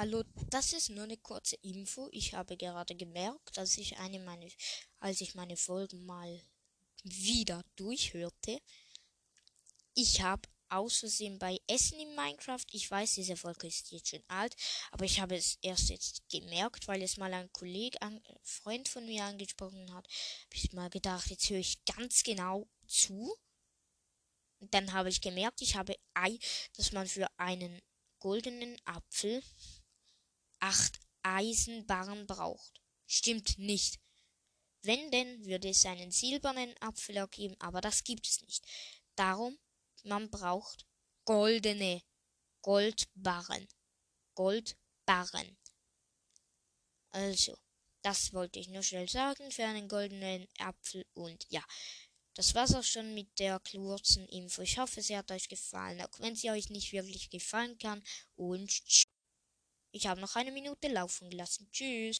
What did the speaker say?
Hallo, das ist nur eine kurze Info. Ich habe gerade gemerkt, dass ich eine meine, als ich meine Folgen mal wieder durchhörte, ich habe aus Versehen bei Essen in Minecraft, ich weiß, diese Folge ist jetzt schon alt, aber ich habe es erst jetzt gemerkt, weil es mal ein Kollege, ein Freund von mir angesprochen hat, habe ich mal gedacht, jetzt höre ich ganz genau zu. Und dann habe ich gemerkt, ich habe Ei, dass man für einen goldenen Apfel acht Eisenbarren braucht. Stimmt nicht. Wenn denn, würde es einen silbernen Apfel ergeben, aber das gibt es nicht. Darum, man braucht goldene Goldbarren. Goldbarren. Also, das wollte ich nur schnell sagen für einen goldenen Apfel und ja. Das war's auch schon mit der kurzen Info. Ich hoffe, sie hat euch gefallen, auch wenn sie euch nicht wirklich gefallen kann. Und tschüss. Ich habe noch eine Minute laufen gelassen. Tschüss.